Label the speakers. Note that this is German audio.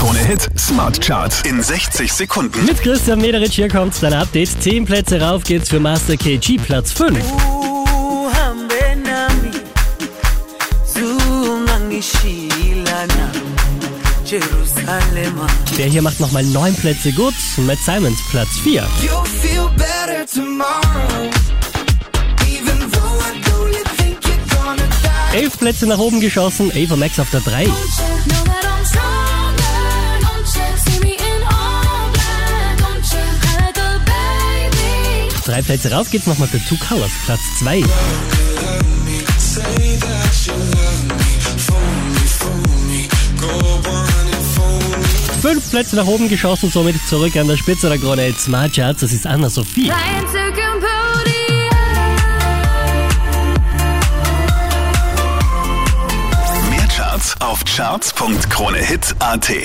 Speaker 1: Krone Hit Smart Charts in 60 Sekunden.
Speaker 2: Mit Christian Mederich hier kommt dein Update. 10 Plätze rauf geht's für Master KG, Platz 5.
Speaker 3: uhambe nami zungangishilana Jerusalema
Speaker 2: Der hier macht nochmal 9 Plätze gut. Matt Simons, Platz 4.
Speaker 3: You'll feel better tomorrow Even though I don't you think you're gonna die
Speaker 2: 11 Plätze nach oben geschossen. Ava Max auf der 3. Drei Plätze rauf geht's nochmal für Two Colors, Platz 2. Fünf Plätze nach oben geschossen, somit zurück an der Spitze der Krone Hit Smart Charts. Das ist Anna Sophie.
Speaker 1: Mehr Charts auf charts.kronehit.at.